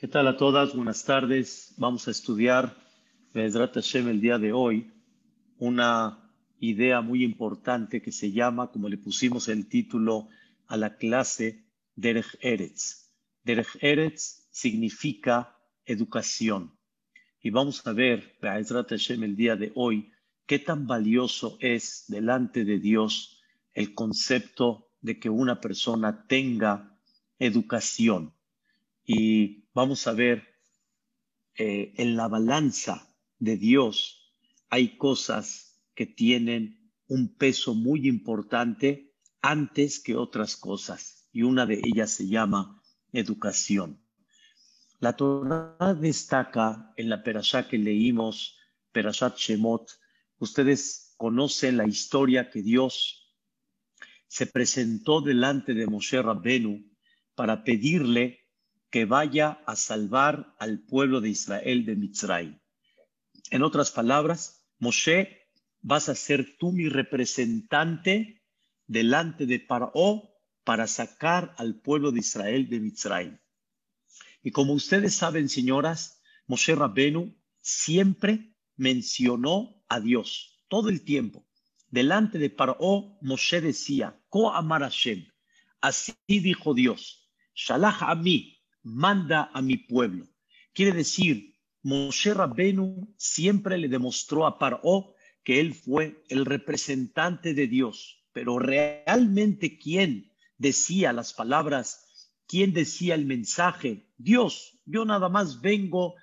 ¿Qué tal a todas? Buenas tardes. Vamos a estudiar Bezrat Hashem el día de hoy una idea muy importante que se llama, como le pusimos el título a la clase, Derech Eretz. Derech Eretz significa educación. Y vamos a ver, Bezrat Hashem el día de hoy, qué tan valioso es delante de Dios el concepto de que una persona tenga educación. Y vamos a ver, eh, en la balanza de Dios hay cosas que tienen un peso muy importante antes que otras cosas. Y una de ellas se llama educación. La Torah destaca en la perashá que leímos, Perashat Shemot, ustedes conocen la historia que Dios se presentó delante de Moshe Rabbenu para pedirle que vaya a salvar al pueblo de Israel de Mitzray. En otras palabras, Moshe, vas a ser tú mi representante delante de Paró para sacar al pueblo de Israel de Mitzray. Y como ustedes saben, señoras, Moshe Rabbenu siempre mencionó a Dios todo el tiempo. Delante de Paró, Moshe decía, Ko Amar Hashem. Así dijo Dios, Shalach a mí, manda a mi pueblo. Quiere decir, Moshe Rabbenu siempre le demostró a Paró que él fue el representante de Dios, pero realmente quién decía las palabras, quién decía el mensaje, Dios, yo nada más vengo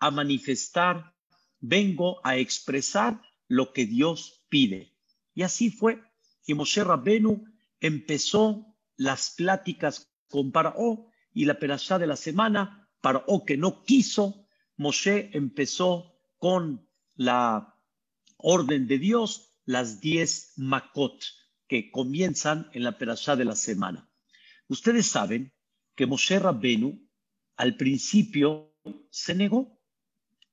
a manifestar, vengo a expresar lo que Dios pide. Y así fue. Y Moshe Rabbenu empezó las pláticas con Paró y la perashá de la semana, para o que no quiso, Moshe empezó con la orden de Dios, las diez makot, que comienzan en la perashá de la semana. Ustedes saben que Moshe Rabbenu al principio se negó,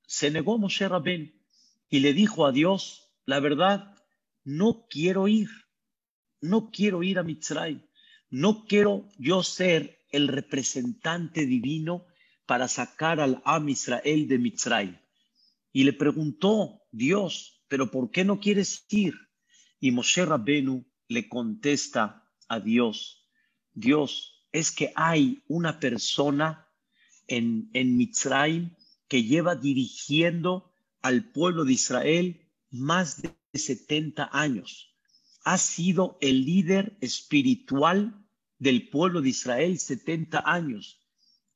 se negó Moshe Rabbenu y le dijo a Dios, la verdad, no quiero ir, no quiero ir a Mitzray, no quiero yo ser el representante divino para sacar al Am Israel de Mitzray. Y le preguntó Dios, ¿pero por qué no quieres ir? Y Moshe Rabbenu le contesta a Dios, Dios, es que hay una persona en, en Mitzrayim que lleva dirigiendo al pueblo de Israel más de 70 años. Ha sido el líder espiritual del pueblo de Israel 70 años.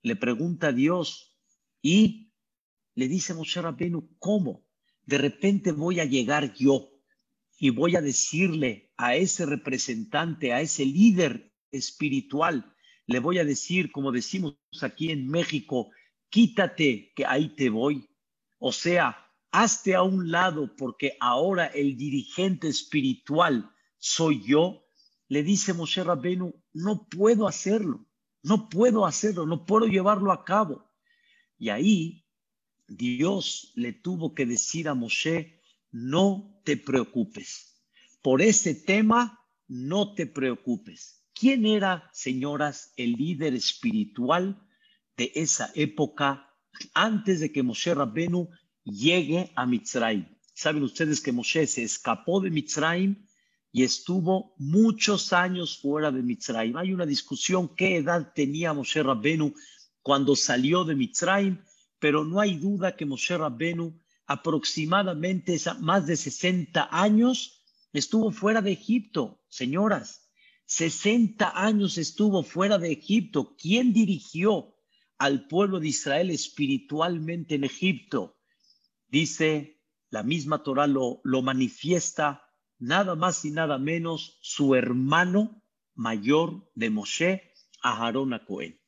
Le pregunta a Dios y le dice Moshe Rabbeinu, ¿cómo? De repente voy a llegar yo y voy a decirle a ese representante, a ese líder espiritual, le voy a decir, como decimos aquí en México, quítate que ahí te voy. O sea, hazte a un lado porque ahora el dirigente espiritual soy yo le dice Moshe Rabbenu, no puedo hacerlo, no puedo hacerlo, no puedo llevarlo a cabo. Y ahí Dios le tuvo que decir a Moshe, no te preocupes. Por ese tema, no te preocupes. ¿Quién era, señoras, el líder espiritual de esa época antes de que Moshe Rabbenu llegue a Mitzrayim? Saben ustedes que Moshe se escapó de Mitzrayim y estuvo muchos años fuera de Mitzrayim. Hay una discusión qué edad tenía Moshe Rabbenu cuando salió de Mitzrayim, pero no hay duda que Moshe Rabbenu aproximadamente más de 60 años estuvo fuera de Egipto, señoras. 60 años estuvo fuera de Egipto. ¿Quién dirigió al pueblo de Israel espiritualmente en Egipto? Dice, la misma Torah lo, lo manifiesta nada más y nada menos su hermano mayor de Moshe, Aharón a Cohen.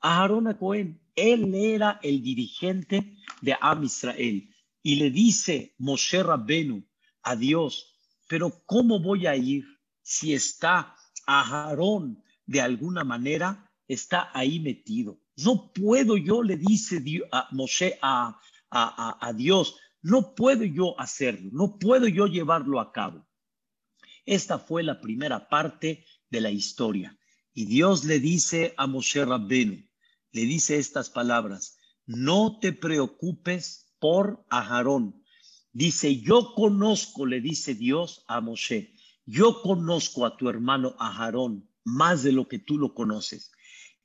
Aharón a Cohen, él era el dirigente de Am Israel y le dice Moshe Rabbenu a Dios, pero ¿cómo voy a ir si está Aharón de alguna manera está ahí metido? No puedo yo, le dice a Moshe a, a Dios, no puedo yo hacerlo, no puedo yo llevarlo a cabo. Esta fue la primera parte de la historia. Y Dios le dice a Moshe Rabbenu, le dice estas palabras, no te preocupes por Aarón. Dice, yo conozco, le dice Dios a Moshe, yo conozco a tu hermano Aarón más de lo que tú lo conoces.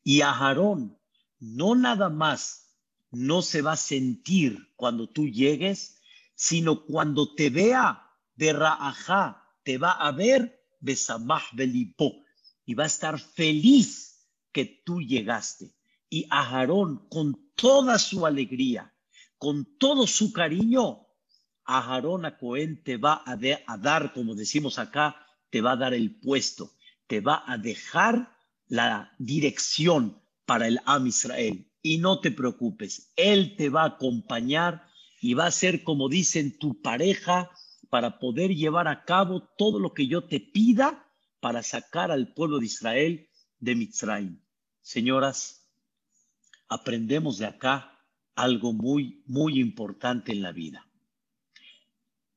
Y Aarón no nada más no se va a sentir cuando tú llegues, sino cuando te vea de Ra'ajá, te va a ver Besamah Belipó y va a estar feliz que tú llegaste. Y Aarón, con toda su alegría, con todo su cariño, Aarón a Cohen te va a, a dar, como decimos acá, te va a dar el puesto, te va a dejar la dirección para el Am Israel. Y no te preocupes, Él te va a acompañar y va a ser, como dicen, tu pareja para poder llevar a cabo todo lo que yo te pida para sacar al pueblo de Israel de Mitzrayim. Señoras, aprendemos de acá algo muy, muy importante en la vida.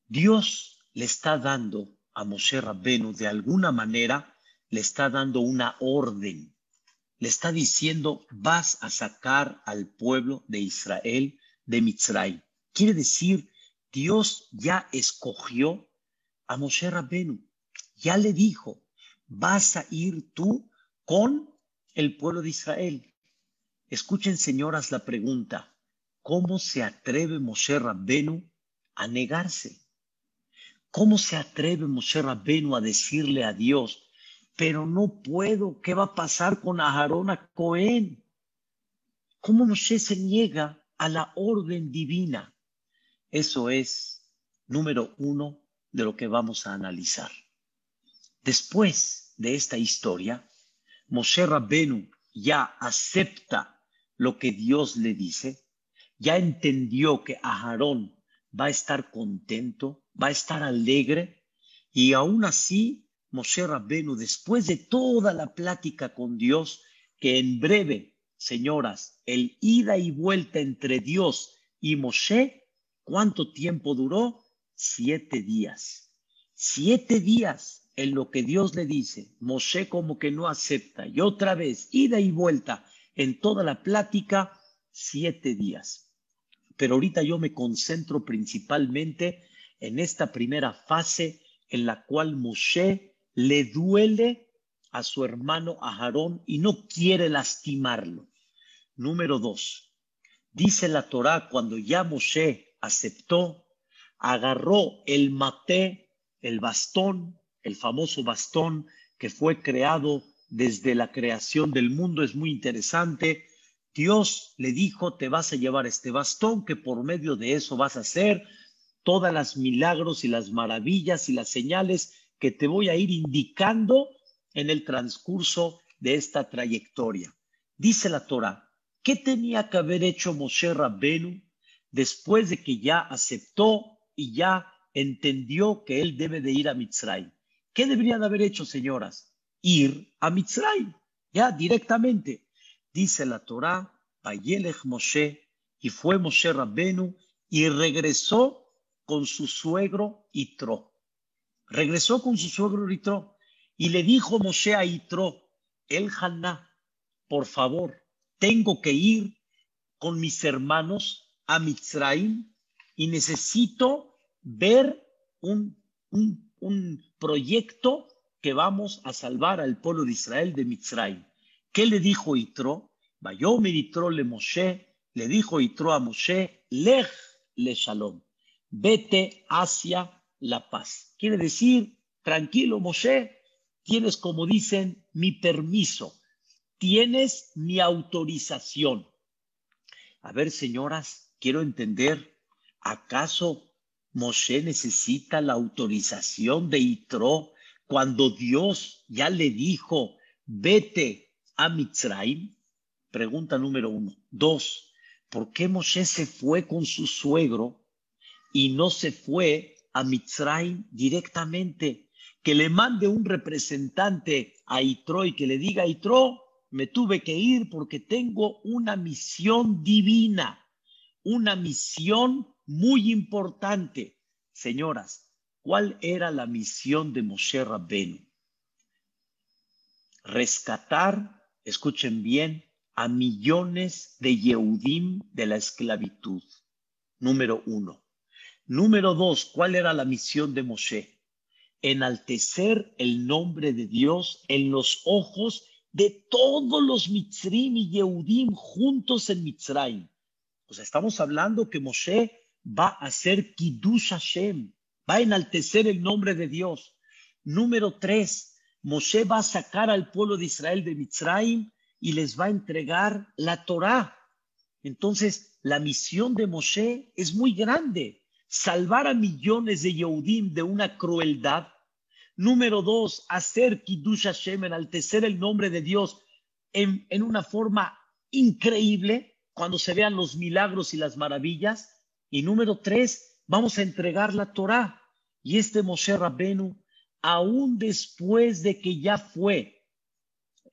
Dios le está dando a Moshe Rabbenu de alguna manera, le está dando una orden le está diciendo, vas a sacar al pueblo de Israel de Mitzray. Quiere decir, Dios ya escogió a Moshe Rabbenu, ya le dijo, vas a ir tú con el pueblo de Israel. Escuchen, señoras, la pregunta, ¿cómo se atreve Moshe Rabbenu a negarse? ¿Cómo se atreve Moshe Rabbenu a decirle a Dios, pero no puedo. ¿Qué va a pasar con Aarón a Cohen? ¿Cómo Moshe se niega a la orden divina? Eso es número uno de lo que vamos a analizar. Después de esta historia, Moshe Rabbenu ya acepta lo que Dios le dice, ya entendió que Aarón va a estar contento, va a estar alegre, y aún así Moshe Rabbenu, después de toda la plática con Dios, que en breve, señoras, el ida y vuelta entre Dios y Moshe, ¿cuánto tiempo duró? Siete días. Siete días en lo que Dios le dice. Moshe como que no acepta. Y otra vez, ida y vuelta en toda la plática, siete días. Pero ahorita yo me concentro principalmente en esta primera fase en la cual Moshe le duele a su hermano Aarón y no quiere lastimarlo. Número dos, dice la Torá cuando ya Moshe aceptó, agarró el maté, el bastón, el famoso bastón que fue creado desde la creación del mundo, es muy interesante. Dios le dijo, te vas a llevar este bastón, que por medio de eso vas a hacer todas las milagros y las maravillas y las señales que te voy a ir indicando en el transcurso de esta trayectoria. Dice la Torah, ¿qué tenía que haber hecho Moshe Rabbenu después de que ya aceptó y ya entendió que él debe de ir a Mitzray? ¿Qué debería de haber hecho, señoras? Ir a Mitzray, ya directamente. Dice la Torah, Vayelech Moshe, y fue Moshe Rabbenu y regresó con su suegro Itro regresó con su suegro Yitro y le dijo Moshe a Yitro, el Haná, por favor, tengo que ir con mis hermanos a Mitzrayim y necesito ver un, un, un proyecto que vamos a salvar al pueblo de Israel de Mitzrayim. ¿Qué le dijo Yitro? Vayomer Yitro le Moshe, le dijo Yitro a Moshe, lej le shalom, vete hacia la paz. Quiere decir, tranquilo Moshe, tienes como dicen mi permiso, tienes mi autorización. A ver, señoras, quiero entender, ¿acaso Moshe necesita la autorización de Itro cuando Dios ya le dijo, vete a Mitzrayim? Pregunta número uno. Dos, ¿por qué Moshe se fue con su suegro y no se fue a Mitzrayim directamente, que le mande un representante a Itro y que le diga, Itro, me tuve que ir porque tengo una misión divina, una misión muy importante. Señoras, ¿cuál era la misión de Moshe Rabbenu? Rescatar, escuchen bien, a millones de Yehudim de la esclavitud. Número uno. Número dos, ¿cuál era la misión de Moshe? Enaltecer el nombre de Dios en los ojos de todos los Mitzrim y Yehudim juntos en Mitzrayim. O sea, estamos hablando que Moshe va a hacer Kiddush Hashem, va a enaltecer el nombre de Dios. Número tres, Moshe va a sacar al pueblo de Israel de Mitzrayim y les va a entregar la Torá. Entonces, la misión de Moshe es muy grande, salvar a millones de Yehudim de una crueldad. Número dos, hacer Kiddush Hashem, enaltecer el nombre de Dios en una forma increíble cuando se vean los milagros y las maravillas. Y número tres, vamos a entregar la Torá. Y este Moshe Rabbenu, aún después de que ya fue,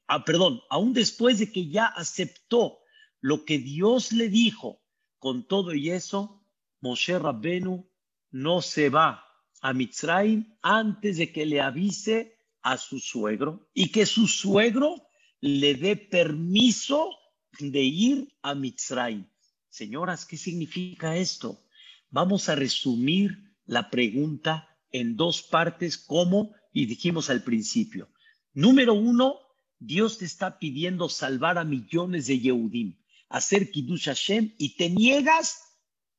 ah, perdón, aún después de que ya aceptó lo que Dios le dijo, con todo y eso, Moshe Rabbenu no se va a Mitzrayim antes de que le avise a su suegro y que su suegro le dé permiso de ir a Mitzrayim. Señoras, ¿qué significa esto? Vamos a resumir la pregunta en dos partes, como y dijimos al principio. Número uno, Dios te está pidiendo salvar a millones de Yehudim, hacer Kiddush Hashem y te niegas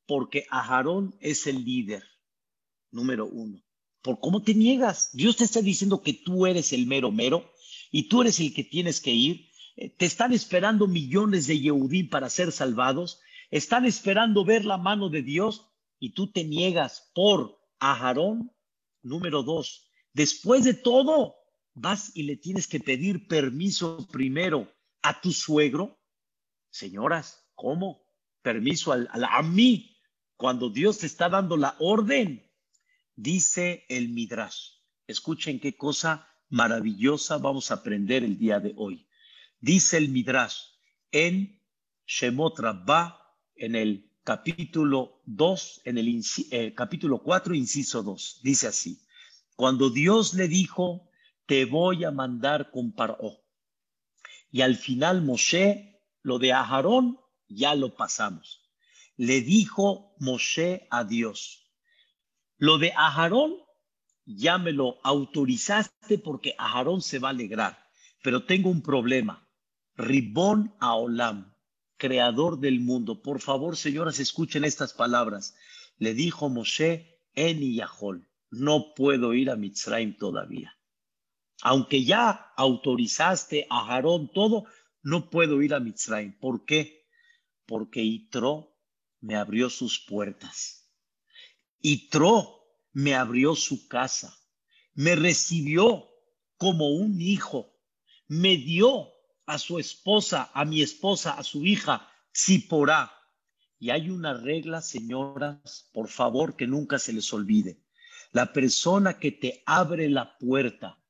porque Aharón es el líder. Número uno. ¿Por cómo te niegas? Dios te está diciendo que tú eres el mero mero y tú eres el que tienes que ir. Te están esperando millones de Yehudim para ser salvados están esperando ver la mano de Dios y tú te niegas por Aharón. Número dos, después de todo, vas y le tienes que pedir permiso primero a tu suegro. Señoras, ¿cómo? Permiso a, a mí, cuando Dios te está dando la orden. Dice el Midrash. Escuchen qué cosa maravillosa vamos a aprender el día de hoy. Dice el Midrash en Shemot Rabbah en el capítulo 2, en el eh, capítulo 4, inciso 2. Dice así, cuando Dios le dijo, te voy a mandar con Paró. Y al final Moshe, lo de Aharón, ya lo pasamos. Le dijo Moshe a Dios, lo de Aharón, ya me lo autorizaste porque Aharón se va a alegrar, pero tengo un problema. Ribón a Olam, creador del mundo. Por favor, señoras, escuchen estas palabras. Le dijo Moshe en Yahol, no puedo ir a Mitzrayim todavía. Aunque ya autorizaste a Jarón todo, no puedo ir a Mitzrayim. ¿Por qué? Porque Itro me abrió sus puertas. Itro me abrió su casa. Me recibió como un hijo. Me dio a su esposa, a mi esposa, a su hija, Ziporá. Y hay una regla, señoras, por favor, que nunca se les olvide. La persona que te abre la puerta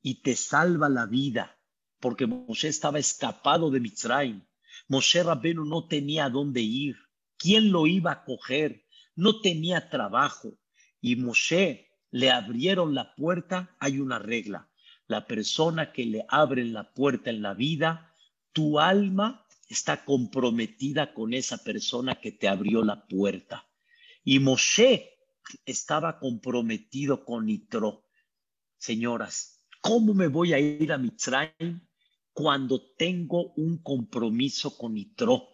y te salva la vida, porque Moshe estaba escapado de Mitzrayim. Moshe Rabenu no tenía dónde ir. ¿Quién lo iba a coger? No tenía trabajo. Y Moshe le abrieron la puerta, hay una regla la persona que le abre la puerta en la vida, tu alma está comprometida con esa persona que te abrió la puerta. Y Moshe estaba comprometido con Nitro. Señoras, ¿cómo me voy a ir a Mitzrayim cuando tengo un compromiso con Nitro?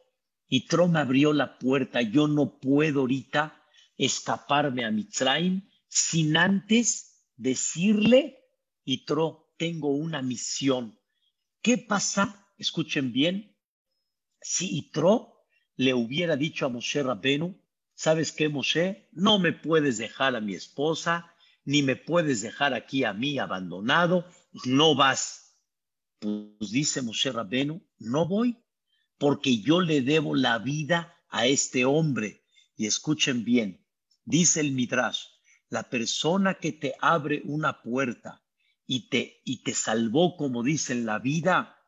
Nitro me abrió la puerta. Yo no puedo ahorita escaparme a Mitzrayim sin antes decirle, Nitro, tengo una misión. ¿Qué pasa? Escuchen bien. Si Itro le hubiera dicho a Moshe Rabenu, ¿sabes qué, Moshe? No me puedes dejar a mi esposa, ni me puedes dejar aquí a mí abandonado, no vas. Pues dice Moshe Rabenu, no voy, porque yo le debo la vida a este hombre. Y escuchen bien, dice el Midrash, la persona que te abre una puerta y te, y te salvó, como dice en la vida,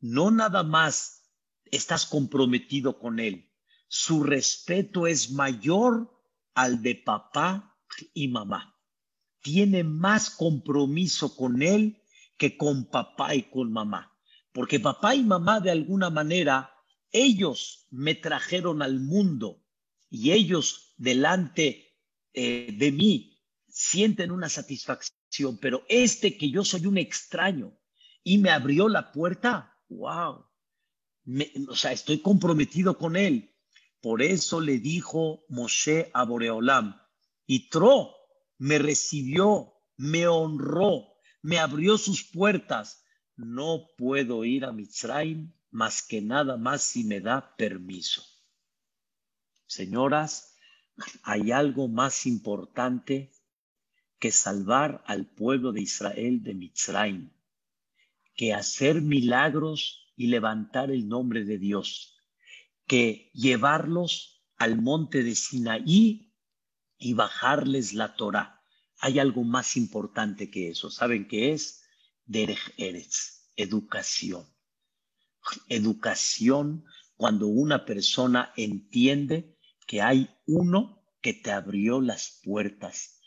no nada más estás comprometido con él, su respeto es mayor al de papá y mamá. Tiene más compromiso con él que con papá y con mamá. porque papá y mamá de alguna manera, ellos me trajeron al mundo y ellos delante eh, de mí sienten una satisfacción, pero este que yo soy un extraño y me abrió la puerta, wow, o sea, estoy comprometido con él. Por eso le dijo Moshe a Boreolam, y Tro me recibió, me honró, me abrió sus puertas. No puedo ir a Mitzrayim más que nada más si me da permiso. Señoras, hay algo más importante que salvar al pueblo de Israel de Mitzrayim, que hacer milagros y levantar el nombre de Dios, que llevarlos al monte de Sinaí y bajarles la Torah. Hay algo más importante que eso. ¿Saben qué es? Derech Eretz, educación. Educación cuando una persona entiende que hay uno que te abrió las puertas.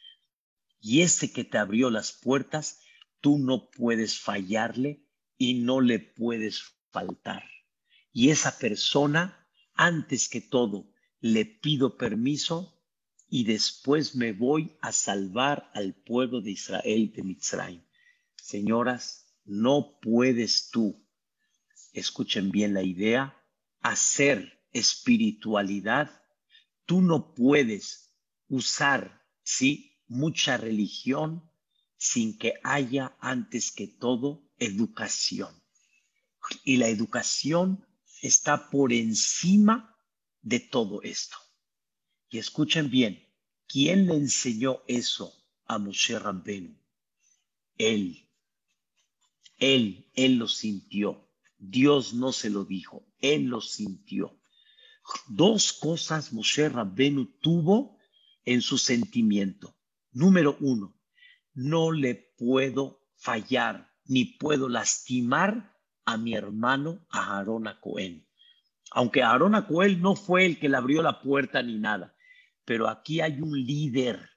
Y ese que te abrió las puertas, tú no puedes fallarle y no le puedes faltar. Y esa persona, antes que todo, le pido permiso y después me voy a salvar al pueblo de Israel de Mitzrayim. Señoras, no puedes tú, escuchen bien la idea, hacer espiritualidad. Tú no puedes usar, sí, mucha religión sin que haya antes que todo educación. Y la educación está por encima de todo esto. Y escuchen bien, ¿quién le enseñó eso a Moshe Rabbenu? Él. Él, él lo sintió. Dios no se lo dijo, él lo sintió. Dos cosas Moshe Rabbenu tuvo en su sentimiento. Número uno, no le puedo fallar ni puedo lastimar a mi hermano a Aarón Cohen. Aunque Aarón Cohen no fue el que le abrió la puerta ni nada, pero aquí hay un líder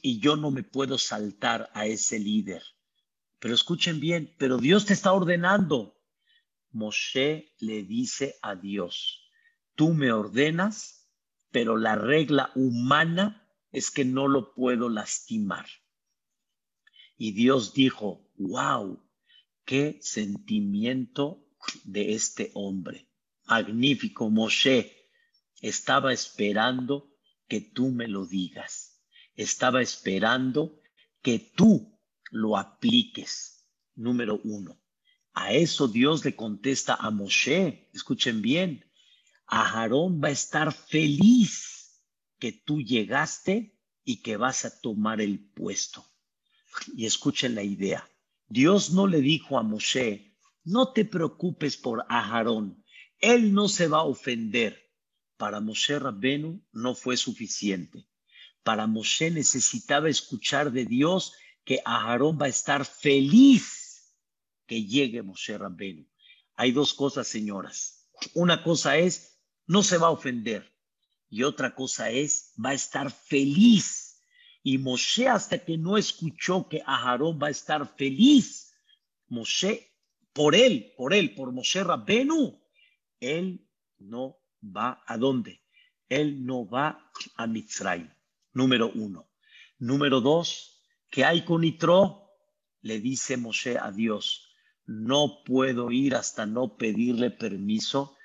y yo no me puedo saltar a ese líder. Pero escuchen bien, pero Dios te está ordenando. Moshe le dice a Dios, tú me ordenas, pero la regla humana es que no lo puedo lastimar. Y Dios dijo, wow, qué sentimiento de este hombre. Magnífico, Moshe estaba esperando que tú me lo digas. Estaba esperando que tú lo apliques. Número uno. A eso Dios le contesta a Moshe. Escuchen bien. A Aarón va a estar feliz que tú llegaste y que vas a tomar el puesto. Y escuchen la idea. Dios no le dijo a Moshe, no te preocupes por Aarón, él no se va a ofender para Moshe Rabbenu no fue suficiente. Para Moshe necesitaba escuchar de Dios que Aarón va a estar feliz que llegue Moshe Rabbenu. Hay dos cosas, señoras. Una cosa es, no se va a ofender. Y otra cosa es, va a estar feliz. Y Moshe, hasta que no escuchó que Aarón va a estar feliz, Moshe, por él, por él, por Moshe Rabbenu, él no va a dónde? Él no va a Mitzrayim, número uno. Número dos, ¿qué hay con Itro? Le dice Moshe a Dios, no puedo ir hasta no pedirle permiso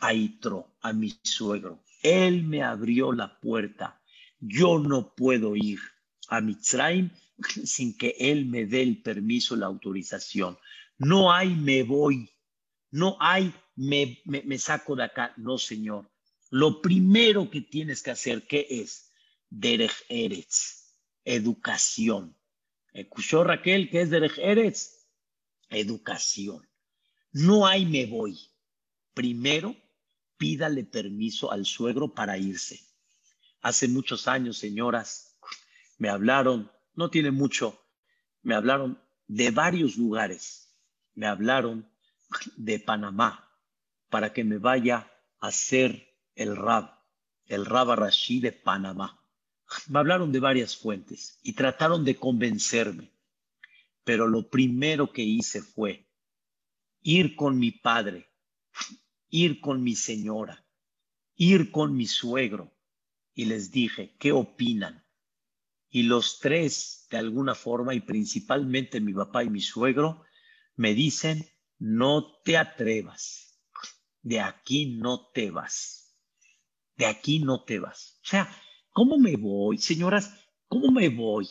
a Itro, a mi suegro. Él me abrió la puerta. Yo no puedo ir a Mitzrayim sin que él me dé el permiso, la autorización. No hay me voy. No hay me, me, saco de acá. No, Señor. Lo primero que tienes que hacer, ¿qué es? Derech Eretz, educación. ¿Escuchó Raquel qué es Derech Eretz? Educación. No hay me voy. Primero, pídale permiso al suegro para irse. Hace muchos años, señoras, me hablaron, no tiene mucho, me hablaron de varios lugares. Me hablaron de Panamá, para que me vaya a ser el Rab, el Rab Rashi de Panamá. Me hablaron de varias fuentes y trataron de convencerme, pero lo primero que hice fue ir con mi padre, ir con mi señora, ir con mi suegro. Y les dije, ¿qué opinan? Y los tres, de alguna forma, y principalmente mi papá y mi suegro, me dicen, no te atrevas, de aquí no te vas, de aquí no te vas. O sea, ¿cómo me voy, señoras? ¿Cómo me voy?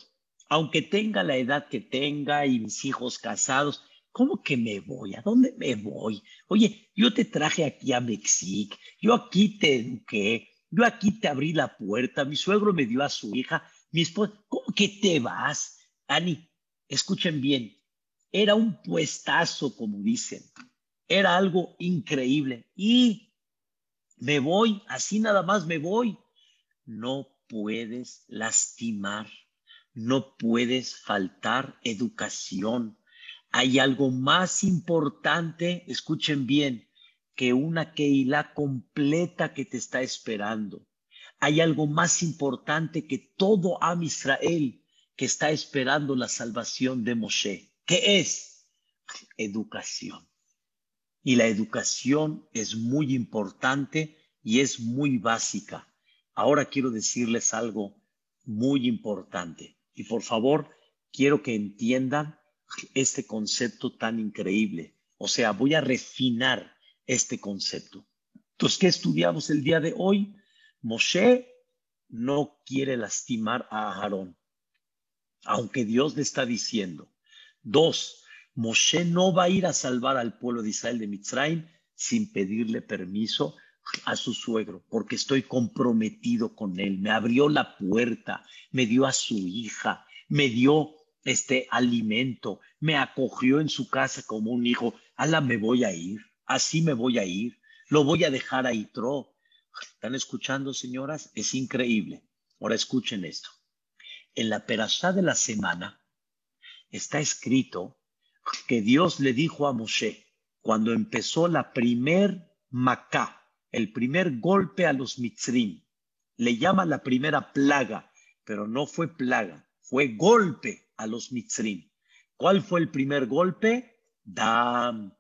Aunque tenga la edad que tenga y mis hijos casados, ¿cómo que me voy? ¿A dónde me voy? Oye, yo te traje aquí a Mexic, yo aquí te eduqué, yo aquí te abrí la puerta, mi suegro me dio a su hija, mi esposa, ¿cómo que te vas? Ani, escuchen bien, era un puestazo, como dicen. Era algo increíble. Y me voy, así nada más me voy. No puedes lastimar, no puedes faltar educación. Hay algo más importante, escuchen bien, que una Keilah completa que te está esperando. Hay algo más importante que todo Am Israel que está esperando la salvación de Moshe. ¿Qué es? Educación. Y la educación es muy importante y es muy básica. Ahora quiero decirles algo muy importante. Y por favor, quiero que entiendan este concepto tan increíble. O sea, voy a refinar este concepto. Entonces, ¿qué estudiamos el día de hoy? Moshe no quiere lastimar a Aarón, aunque Dios le está diciendo, Dos, Moshe no va a ir a salvar al pueblo de Israel de Mitzrayim sin pedirle permiso a su suegro, porque estoy comprometido con él. Me abrió la puerta, me dio a su hija, me dio este alimento, me acogió en su casa como un hijo. Ala, me voy a ir, así me voy a ir, lo voy a dejar a Itro. ¿Están escuchando, señoras? Es increíble. Ahora escuchen esto. En la perashá de la semana, está escrito que Dios le dijo a Moshe cuando empezó la primer macá, el primer golpe a los mitzrim, le llama la primera plaga, pero no fue plaga, fue golpe a los mitzrim. ¿Cuál fue el primer golpe? Dam,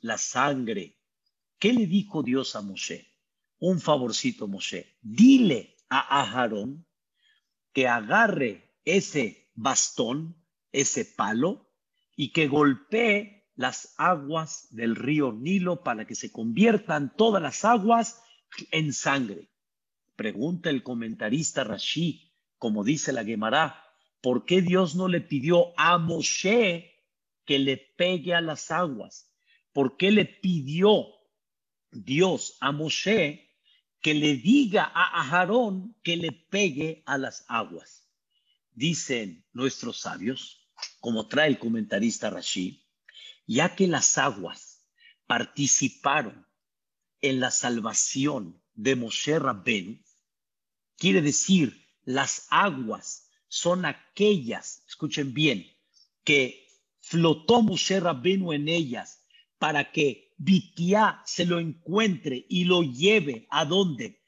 la sangre. ¿Qué le dijo Dios a Moshe? Un favorcito, Moshe. Dile a Aharón que agarre ese bastón ese palo y que golpee las aguas del río Nilo para que se conviertan todas las aguas en sangre. Pregunta el comentarista Rashi, como dice la Gemara, ¿por qué Dios no le pidió a Moshe que le pegue a las aguas? ¿Por qué le pidió Dios a Moshe que le diga a Aarón que le pegue a las aguas? Dicen nuestros sabios, como trae el comentarista Rashid, ya que las aguas participaron en la salvación de Moshe Rabbenu, quiere decir, las aguas son aquellas, escuchen bien, que flotó Moshe Rabbenu en ellas para que Bitiá se lo encuentre y lo lleve a dónde?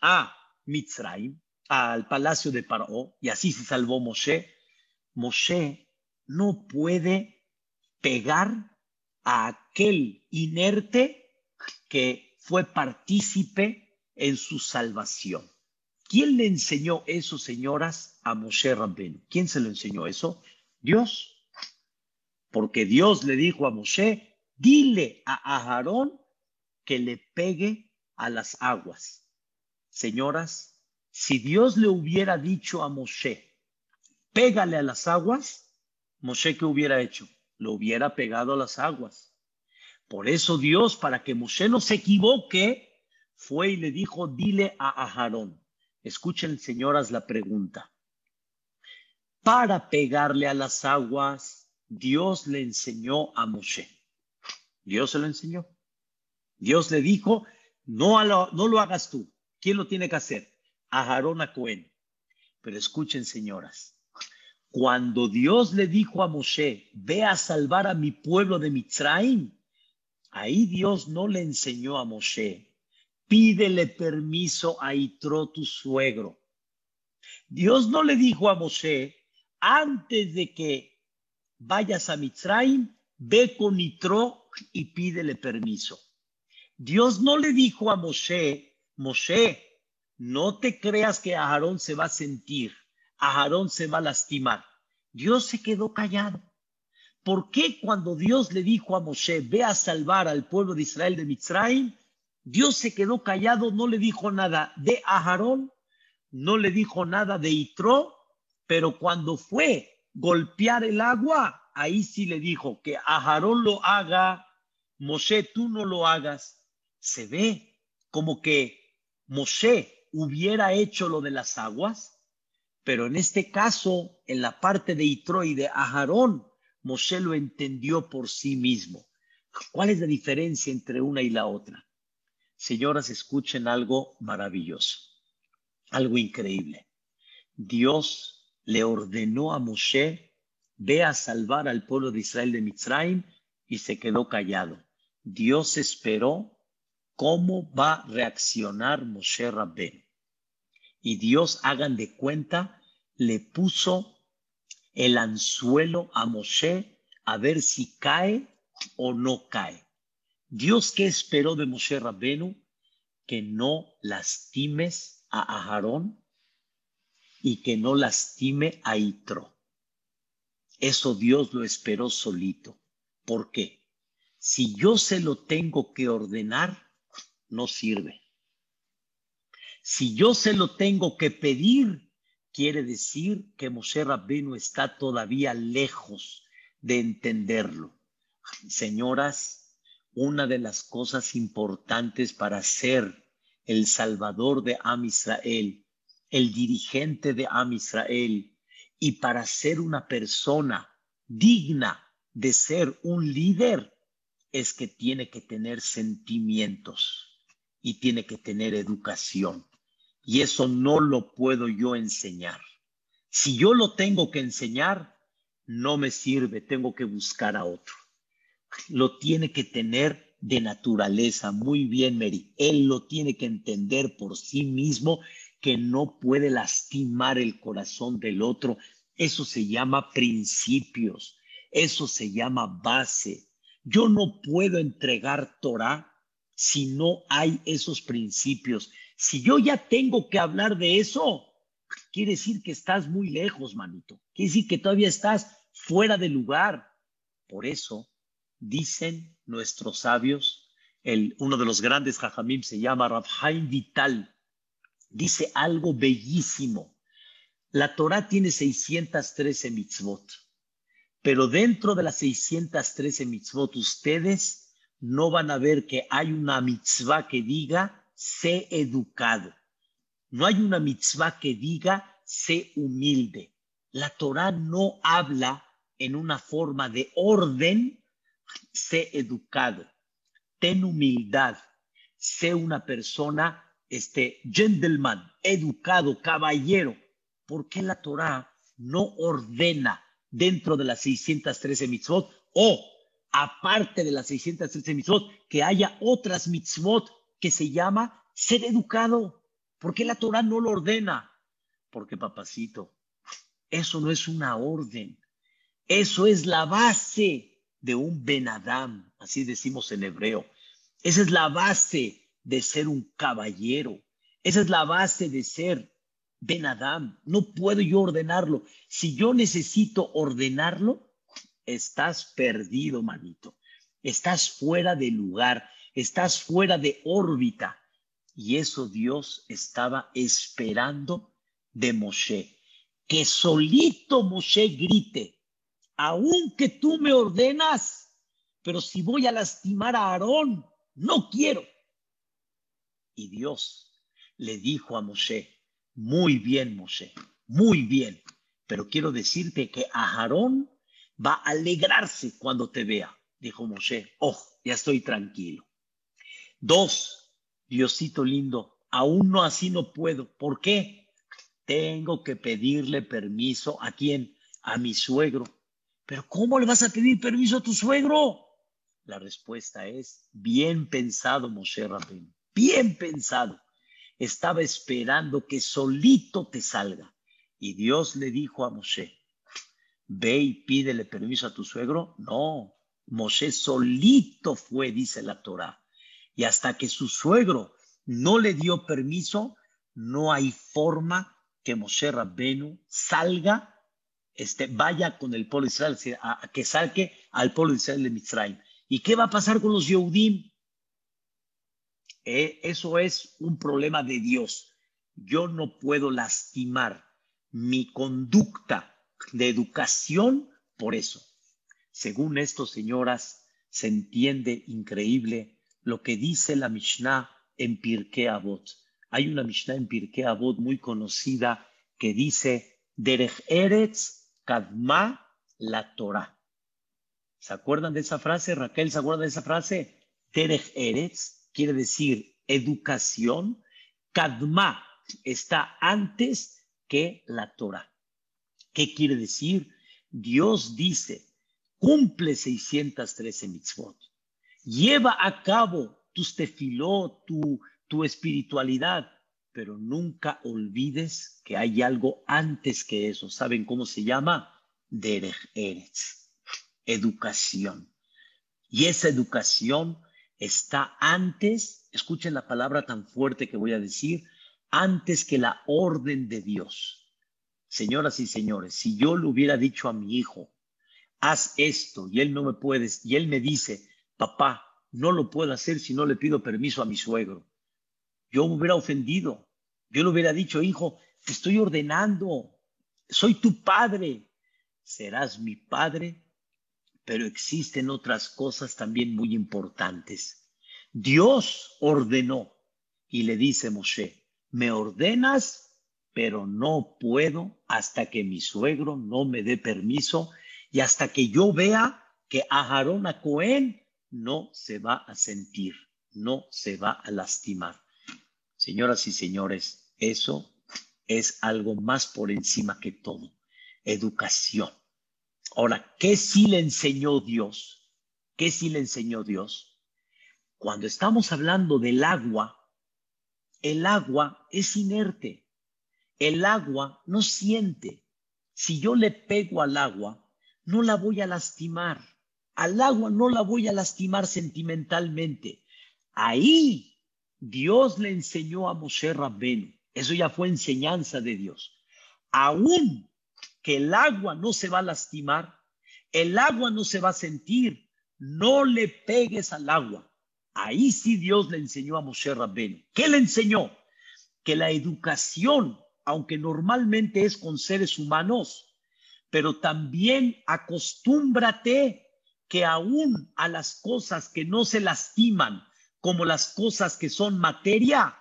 A Mitzrayim, al palacio de Paró, y así se salvó Moshe. Moshe no puede pegar a aquel inerte que fue partícipe en su salvación. ¿Quién le enseñó eso, señoras, a Moshe? ¿Quién se lo enseñó eso? Dios. Porque Dios le dijo a Moshe, dile a Aarón que le pegue a las aguas. Señoras, si Dios le hubiera dicho a Moshe, pégale a las aguas, Moshe, ¿qué hubiera hecho? Lo hubiera pegado a las aguas. Por eso Dios, para que Moshe no se equivoque, fue y le dijo, dile a Aharón. Escuchen, señoras, la pregunta. Para pegarle a las aguas, Dios le enseñó a Moshe. Dios se lo enseñó. Dios le dijo, no, lo, no lo hagas tú. ¿Quién lo tiene que hacer? Aharón a Cohen. Pero escuchen, señoras, cuando Dios le dijo a Moshe, ve a salvar a mi pueblo de Mitzrayim, ahí Dios no le enseñó a Moshe, pídele permiso a Itro, tu suegro. Dios no le dijo a Moshe, antes de que vayas a Mitzrayim, ve con Nitro y pídele permiso. Dios no le dijo a Moshe, Moshe, no te creas que Aarón se va a sentir, Aarón se va a lastimar. Dios se quedó callado. ¿Por qué cuando Dios le dijo a Moshe, ve a salvar al pueblo de Israel de Mitzrayim, Dios se quedó callado, no le dijo nada de Aarón, no le dijo nada de Itro, pero cuando fue golpear el agua, ahí sí le dijo que Aarón lo haga, Moshe tú no lo hagas. Se ve como que Moshe hubiera hecho lo de las aguas, pero en este caso, en la parte de Itro y de Aarón, Moshe lo entendió por sí mismo. ¿Cuál es la diferencia entre una y la otra? Señoras, escuchen algo maravilloso, algo increíble. Dios le ordenó a Moshe, ve a salvar al pueblo de Israel de Mitzrayim y se quedó callado. Dios esperó cómo va a reaccionar Moshe Rabben. Y Dios, hagan de cuenta, le puso el anzuelo a Moshe a ver si cae o no cae. Dios que esperó de Moshe Rabbenu que no lastimes a Aarón y que no lastime a Itro. Eso Dios lo esperó solito. ¿Por qué? Si yo se lo tengo que ordenar, no sirve. Si yo se lo tengo que pedir, quiere decir que Moshe Rabbenu está todavía lejos de entenderlo. Señoras, una de las cosas importantes para ser el salvador de Am Israel, el dirigente de Am Israel, y para ser una persona digna de ser un líder, es que tiene que tener sentimientos y tiene que tener educación. Y eso no lo puedo yo enseñar. Si yo lo tengo que enseñar, no me sirve, tengo que buscar a otro lo tiene que tener de naturaleza. Muy bien, Mary. Él lo tiene que entender por sí mismo que no puede lastimar el corazón del otro. Eso se llama principios. Eso se llama base. Yo no puedo entregar Torah si no hay esos principios. Si yo ya tengo que hablar de eso, quiere decir que estás muy lejos, manito. Quiere decir que todavía estás fuera de lugar. Por eso dicen nuestros sabios, el, uno de los grandes jajamim se llama Rabhaim Vital, dice algo bellísimo. La Torah tiene 613 mitzvot, pero dentro de las 613 mitzvot ustedes no van a ver que hay una mitzvah que diga sé educado. No hay una mitzvah que diga sé humilde. La Torah no habla en una forma de orden sé educado, ten humildad, sé una persona, este, gentleman, educado, caballero. ¿Por qué la Torah no ordena dentro de las 613 mitzvot o aparte de las 613 mitzvot que haya otras mitzvot que se llama ser educado? ¿Por qué la Torah no lo ordena? Porque, papacito, eso no es una orden, eso es la base de un Benadam, así decimos en hebreo. Esa es la base de ser un caballero. Esa es la base de ser Benadam. No puedo yo ordenarlo. Si yo necesito ordenarlo, estás perdido, manito. Estás fuera de lugar, estás fuera de órbita. Y eso Dios estaba esperando de Moshe. Que solito Moshe grite, aunque tú me ordenas, pero si voy a lastimar a Aarón, no quiero. Y Dios le dijo a Moshe, muy bien, Moshe, muy bien, pero quiero decirte que Aarón va a alegrarse cuando te vea, dijo Moshe, oh, ya estoy tranquilo. Dos, Diosito lindo, aún no así no puedo. ¿Por qué? Tengo que pedirle permiso a quién? A mi suegro pero ¿cómo le vas a pedir permiso a tu suegro? La respuesta es, bien pensado, Moshe Rabén, bien pensado. Estaba esperando que solito te salga. Y Dios le dijo a Moshe, ve y pídele permiso a tu suegro. No, Moshe solito fue, dice la Torah. Y hasta que su suegro no le dio permiso, no hay forma que Moshe Rabbenu salga, este, vaya con el pueblo Israel, a, que salque al pueblo de Israel de Mitzrayim. ¿Y qué va a pasar con los Yehudim? Eh, eso es un problema de Dios. Yo no puedo lastimar mi conducta de educación por eso. Según esto, señoras, se entiende increíble lo que dice la Mishnah en Pirkei Avot. Hay una Mishnah en Pirkei Avot muy conocida que dice Derech Eretz Kadma la Torah. ¿Se acuerdan de esa frase? Raquel, ¿se acuerdan de esa frase? Derech Eretz quiere decir educación. Kadma está antes que la Torah. ¿Qué quiere decir? Dios dice, cumple 613 mitzvot, lleva a cabo tus tefilot, tu, tu espiritualidad, pero nunca olvides que hay algo antes que eso. ¿Saben cómo se llama? Derech Eretz, educación. Y esa educación está antes, escuchen la palabra tan fuerte que voy a decir, antes que la orden de Dios. Señoras y señores, si yo le hubiera dicho a mi hijo, haz esto, y él no me puede, y él me dice, papá, no lo puedo hacer si no le pido permiso a mi suegro, yo me hubiera ofendido. Yo le hubiera dicho, hijo, te estoy ordenando, soy tu padre, serás mi padre, pero existen otras cosas también muy importantes. Dios ordenó y le dice Moshe, me ordenas, pero no puedo hasta que mi suegro no me dé permiso y hasta que yo vea que Aarón a Cohen no se va a sentir, no se va a lastimar. Señoras y señores, eso es algo más por encima que todo. Educación. Ahora, ¿qué sí le enseñó Dios? ¿Qué sí le enseñó Dios? Cuando estamos hablando del agua, el agua es inerte. El agua no siente. Si yo le pego al agua, no la voy a lastimar. Al agua no la voy a lastimar sentimentalmente. Ahí Dios le enseñó a Moshe Rabbenu. Eso ya fue enseñanza de Dios. Aún que el agua no se va a lastimar, el agua no se va a sentir, no le pegues al agua. Ahí sí Dios le enseñó a Moshe Rabbenu. ¿Qué le enseñó? Que la educación, aunque normalmente es con seres humanos, pero también acostúmbrate que aún a las cosas que no se lastiman, como las cosas que son materia,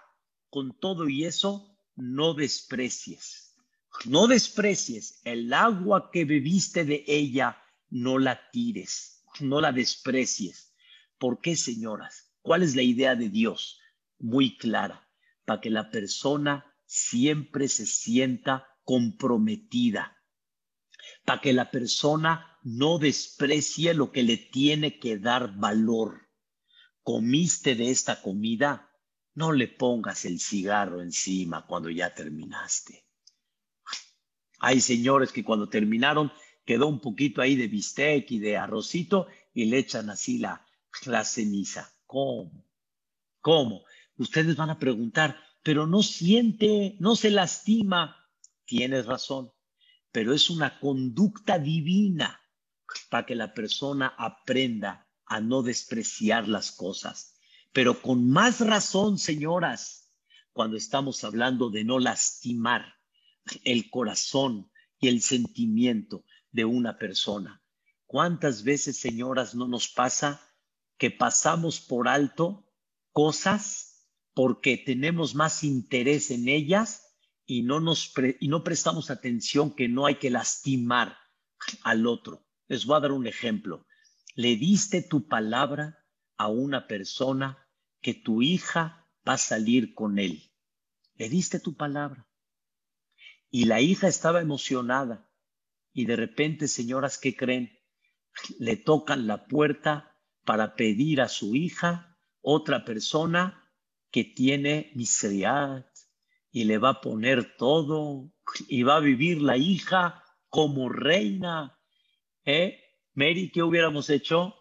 con todo y eso, no desprecies. No desprecies el agua que bebiste de ella, no la tires, no la desprecies. ¿Por qué, señoras? ¿Cuál es la idea de Dios? Muy clara, para que la persona siempre se sienta comprometida, para que la persona no desprecie lo que le tiene que dar valor. Comiste de esta comida, no le pongas el cigarro encima cuando ya terminaste. Hay señores que cuando terminaron quedó un poquito ahí de bistec y de arrocito y le echan así la, la ceniza. ¿Cómo? ¿Cómo? Ustedes van a preguntar, pero no siente, no se lastima. Tienes razón, pero es una conducta divina para que la persona aprenda a no despreciar las cosas. Pero con más razón, señoras, cuando estamos hablando de no lastimar el corazón y el sentimiento de una persona. ¿Cuántas veces, señoras, no nos pasa que pasamos por alto cosas porque tenemos más interés en ellas y no, nos y no prestamos atención que no hay que lastimar al otro. Les voy a dar un ejemplo. Le diste tu palabra a una persona que tu hija va a salir con él. Le diste tu palabra. Y la hija estaba emocionada. Y de repente, señoras, ¿qué creen? Le tocan la puerta para pedir a su hija otra persona que tiene miseriad y le va a poner todo y va a vivir la hija como reina. ¿Eh? Mary, ¿qué hubiéramos hecho?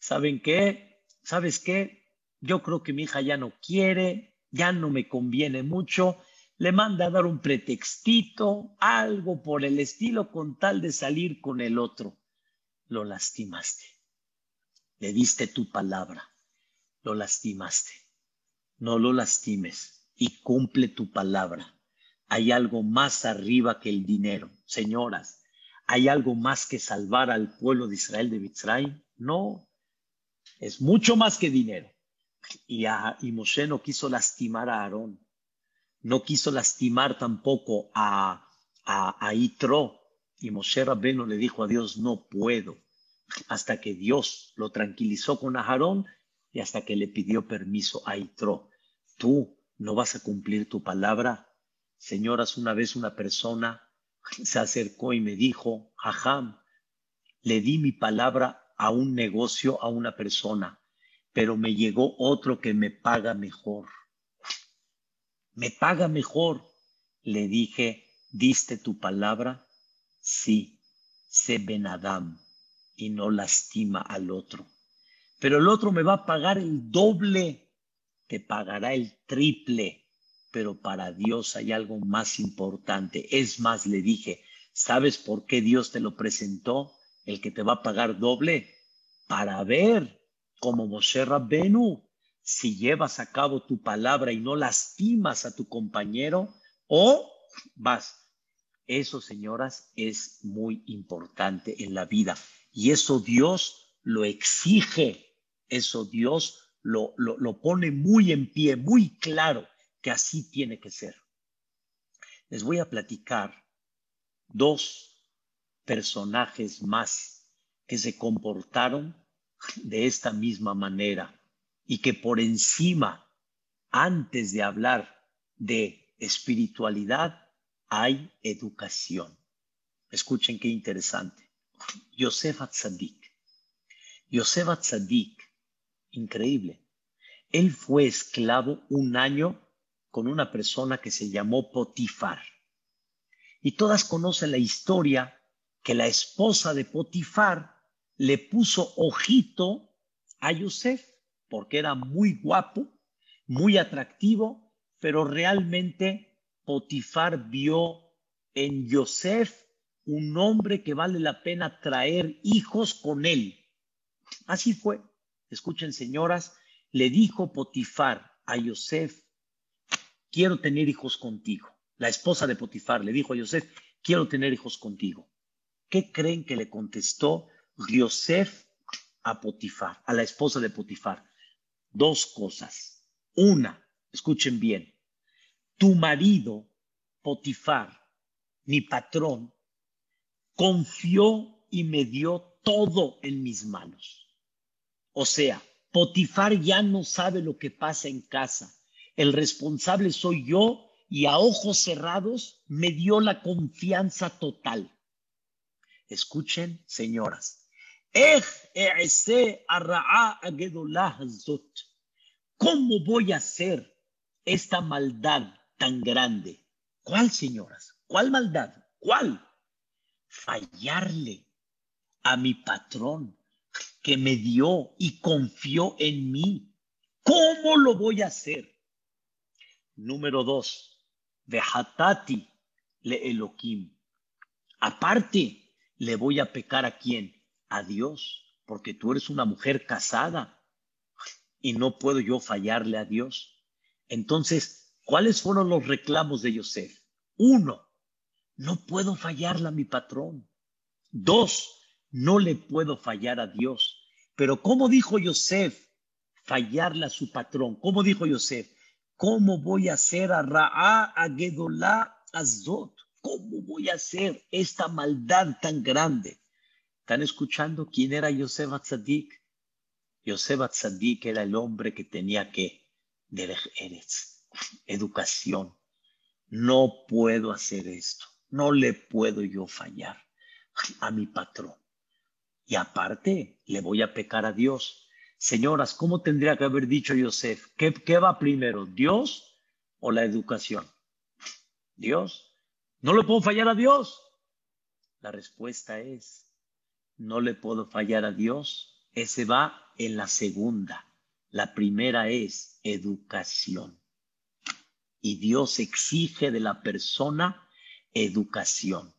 ¿saben qué? ¿Sabes qué? Yo creo que mi hija ya no quiere, ya no me conviene mucho, le manda a dar un pretextito, algo por el estilo con tal de salir con el otro. Lo lastimaste. Le diste tu palabra. Lo lastimaste. No lo lastimes y cumple tu palabra. Hay algo más arriba que el dinero. Señoras, ¿hay algo más que salvar al pueblo de Israel de Mitzrayim? No. Es mucho más que dinero. Y, a, y Moshe no quiso lastimar a Aarón no quiso lastimar tampoco a, a, a Itro. Y Moshe Rabbeinu le dijo a Dios, no puedo, hasta que Dios lo tranquilizó con Aarón y hasta que le pidió permiso a Itro. Tú no vas a cumplir tu palabra. Señoras, una vez una persona se acercó y me dijo, Jajam, le di mi palabra a un negocio, a una persona, pero me llegó otro que me paga mejor me paga mejor. Le dije, ¿diste tu palabra? Sí, sé Ben Adam y no lastima al otro. Pero el otro me va a pagar el doble, te pagará el triple. Pero para Dios hay algo más importante. Es más, le dije, ¿sabes por qué Dios te lo presentó? El que te va a pagar doble. Para ver cómo Moshe Rabbenu si llevas a cabo tu palabra y no lastimas a tu compañero o vas. Eso, señoras, es muy importante en la vida y eso Dios lo exige, eso Dios lo, lo, lo pone muy en pie, muy claro que así tiene que ser. Les voy a platicar dos personajes más que se comportaron de esta misma manera y que por encima, antes de hablar de espiritualidad, hay educación. Escuchen qué interesante. Yosef Atzadik. Yosef Atzadik, increíble. Él fue esclavo un año con una persona que se llamó Potifar. Y todas conocen la historia que la esposa de Potifar le puso ojito a Yosef porque era muy guapo, muy atractivo, pero realmente Potifar vio en Yosef un hombre que vale la pena traer hijos con él. Así fue. Escuchen, señoras, le dijo Potifar a Yosef, quiero tener hijos contigo. La esposa de Potifar le dijo a Yosef, quiero tener hijos contigo. ¿Qué creen que le contestó Yosef a Potifar, a la esposa de Potifar? Dos cosas. Una, escuchen bien, tu marido, Potifar, mi patrón, confió y me dio todo en mis manos. O sea, Potifar ya no sabe lo que pasa en casa. El responsable soy yo y a ojos cerrados me dio la confianza total. Escuchen, señoras, ¿Cómo voy a hacer esta maldad tan grande? ¿Cuál, señoras? ¿Cuál maldad? ¿Cuál? Fallarle a mi patrón que me dio y confió en mí. ¿Cómo lo voy a hacer? Número dos, hatati le Elohim. Aparte, le voy a pecar a quién? A Dios, porque tú eres una mujer casada y no puedo yo fallarle a Dios. Entonces, ¿cuáles fueron los reclamos de Yosef? Uno, no puedo fallarle a mi patrón. Dos, no le puedo fallar a Dios. Pero ¿cómo dijo Yosef fallarle a su patrón? ¿Cómo dijo Yosef? ¿Cómo voy a hacer a Ra'a, a Gedolá, a Zot? ¿Cómo voy a hacer esta maldad tan grande? ¿Están escuchando quién era Yosef Atzadik? Yosef Atzadik era el hombre que tenía que, Eres, educación. No puedo hacer esto. No le puedo yo fallar a mi patrón. Y aparte, le voy a pecar a Dios. Señoras, ¿cómo tendría que haber dicho Yosef? ¿Qué, qué va primero, Dios o la educación? Dios. ¿No le puedo fallar a Dios? La respuesta es no le puedo fallar a Dios ese va en la segunda. La primera es educación. Y Dios exige de la persona educación.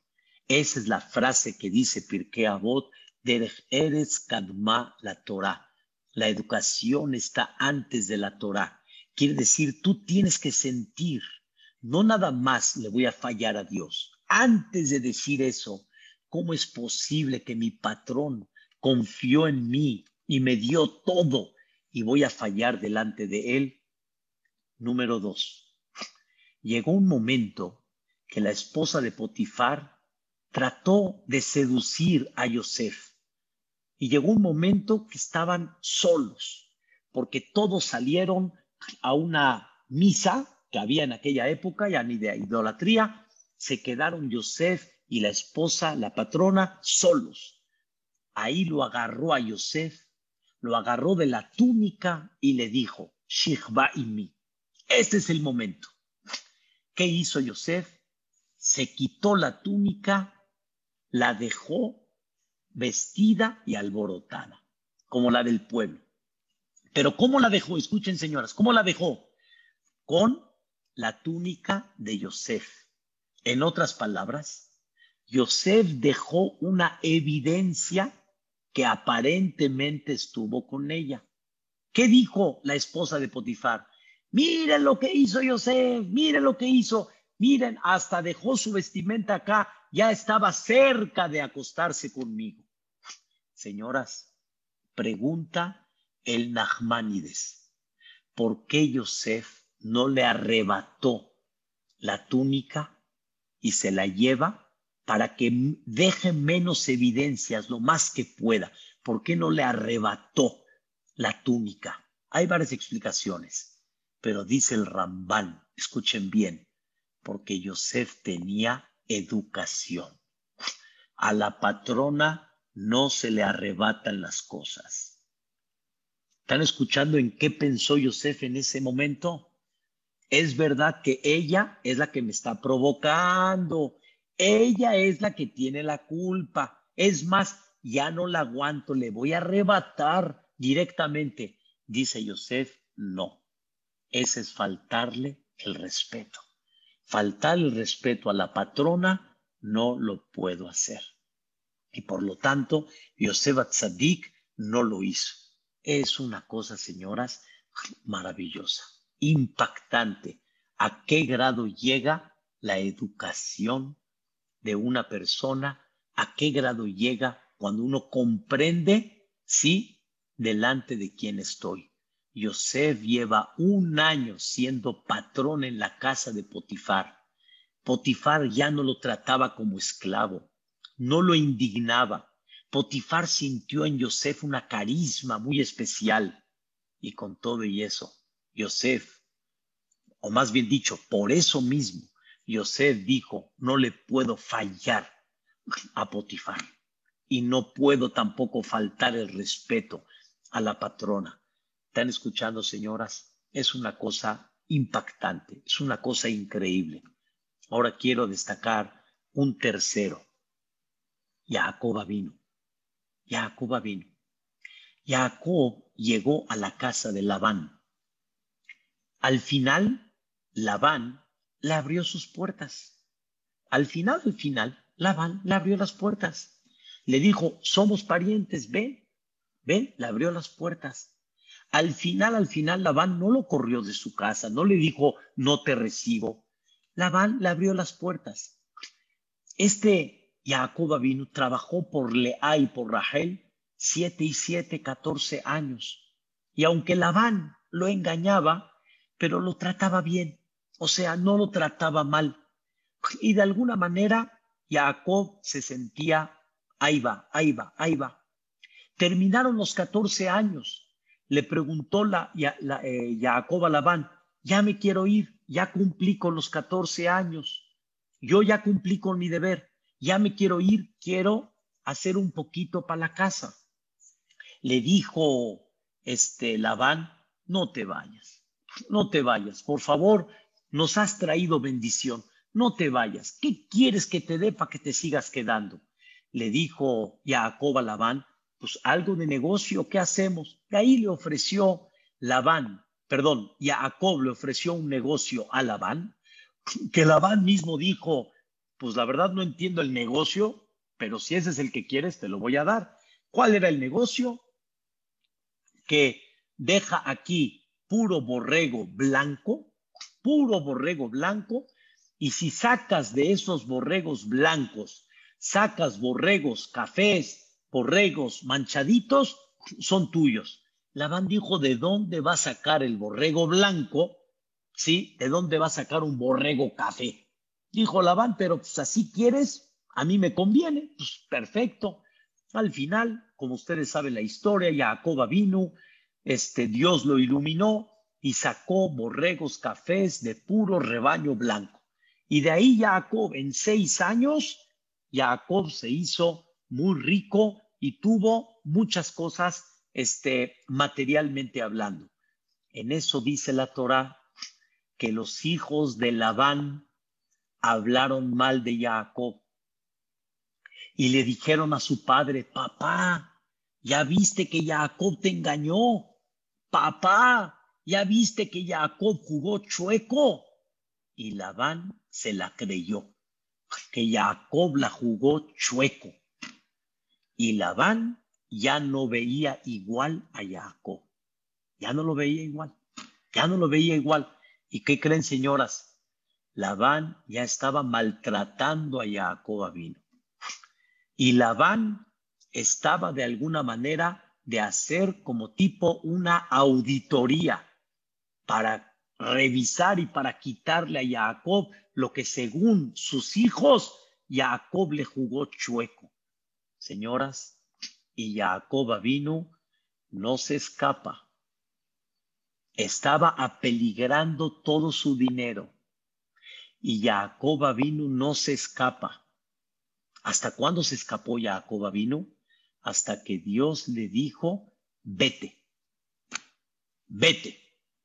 Esa es la frase que dice Pirkei Avot, Eres Kadma la Torah. La educación está antes de la Torah. Quiere decir, tú tienes que sentir, no nada más le voy a fallar a Dios. Antes de decir eso, ¿cómo es posible que mi patrón confió en mí y me dio todo y voy a fallar delante de él? Número dos, llegó un momento que la esposa de Potifar trató de seducir a Yosef y llegó un momento que estaban solos porque todos salieron a una misa que había en aquella época, ya ni de idolatría, se quedaron Yosef y la esposa, la patrona, solos. Ahí lo agarró a Yosef, lo agarró de la túnica y le dijo, Shihba y mi. Este es el momento. ¿Qué hizo Yosef? Se quitó la túnica, la dejó vestida y alborotada, como la del pueblo. Pero ¿cómo la dejó? Escuchen, señoras, ¿cómo la dejó? Con la túnica de Yosef. En otras palabras, Yosef dejó una evidencia que aparentemente estuvo con ella. ¿Qué dijo la esposa de Potifar? Miren lo que hizo Yosef, miren lo que hizo, miren, hasta dejó su vestimenta acá, ya estaba cerca de acostarse conmigo. Señoras, pregunta el Nachmanides, ¿por qué Yosef no le arrebató la túnica y se la lleva para que deje menos evidencias lo más que pueda? ¿Por qué no le arrebató la túnica? Hay varias explicaciones, pero dice el Rambán, escuchen bien, porque Yosef tenía educación. A la patrona no se le arrebatan las cosas ¿Están escuchando en qué pensó Yosef en ese momento? Es verdad que ella es la que me está provocando. Ella es la que tiene la culpa. Es más, ya no la aguanto, le voy a arrebatar directamente. Dice Yosef, no. Ese es faltarle el respeto. Faltar el respeto a la patrona no lo puedo hacer. Y por lo tanto, Yosef Atzadik no lo hizo. Es una cosa, señoras, maravillosa, impactante. ¿A qué grado llega la educación de una persona? ¿A qué grado llega cuando uno comprende, sí, delante de quién estoy? Yosef lleva un año siendo patrón en la casa de Potifar. Potifar ya no lo trataba como esclavo, no lo indignaba, Potifar sintió en Yosef una carisma muy especial y con todo y eso, Yosef, o más bien dicho, por eso mismo, Yosef dijo, no le puedo fallar a Potifar y no puedo tampoco faltar el respeto a la patrona. ¿Están escuchando, señoras? Es una cosa impactante, es una cosa increíble. Ahora quiero destacar un tercero. Jacob vino. Jacob vino. Jacob llegó a la casa de Labán. Al final, Labán le abrió sus puertas. Al final, al final, Labán le abrió las puertas. Le dijo, somos parientes, ven, ven, le abrió las puertas. Al final, al final, Labán no lo corrió de su casa, no le dijo, no te recibo. Labán le abrió las puertas. Este Jacob vino, trabajó por Lea y por Rachel siete y siete, catorce años. Y aunque Labán lo engañaba, pero lo trataba bien, o sea, no lo trataba mal. Y de alguna manera Jacob se sentía, ahí va, ahí va, ahí va. Terminaron los catorce años. Le preguntó la, eh, Jacob a Labán, ya me quiero ir, ya cumplí con los catorce años, yo ya cumplí con mi deber ya me quiero ir, quiero hacer un poquito para la casa. Le dijo este Labán, no te vayas, no te vayas, por favor, nos has traído bendición, no te vayas. ¿Qué quieres que te dé para que te sigas quedando? Le dijo Jacob a Labán, pues algo de negocio, ¿qué hacemos? De ahí le ofreció Labán, perdón, Jacob le ofreció un negocio a Labán, que Labán mismo dijo, pues la verdad no entiendo el negocio, pero si ese es el que quieres, te lo voy a dar. ¿Cuál era el negocio? Que deja aquí puro borrego blanco, puro borrego blanco, y si sacas de esos borregos blancos, sacas borregos cafés, borregos manchaditos, son tuyos. Labán dijo, ¿de dónde va a sacar el borrego blanco? ¿Sí? ¿De dónde va a sacar un borrego café? Dijo Labán, pero pues así quieres, a mí me conviene, pues perfecto. Al final, como ustedes saben la historia, Jacob vino, este Dios lo iluminó y sacó borregos cafés de puro rebaño blanco. Y de ahí Jacob en seis años, Jacob se hizo muy rico y tuvo muchas cosas este, materialmente hablando. En eso dice la Torah que los hijos de Labán hablaron mal de Jacob y le dijeron a su padre, papá, ya viste que Jacob te engañó, papá, ya viste que Jacob jugó chueco. Y Labán se la creyó, que Jacob la jugó chueco. Y Labán ya no veía igual a Jacob. Ya no lo veía igual. Ya no lo veía igual. ¿Y qué creen, señoras? Labán ya estaba maltratando a Jacob vino. Y Labán estaba de alguna manera de hacer como tipo una auditoría para revisar y para quitarle a Jacob lo que según sus hijos Jacob le jugó chueco. Señoras, y Jacob vino no se escapa. Estaba apeligrando todo su dinero. Y Jacob vino no se escapa. ¿Hasta cuándo se escapó Jacob vino? Hasta que Dios le dijo, vete, vete.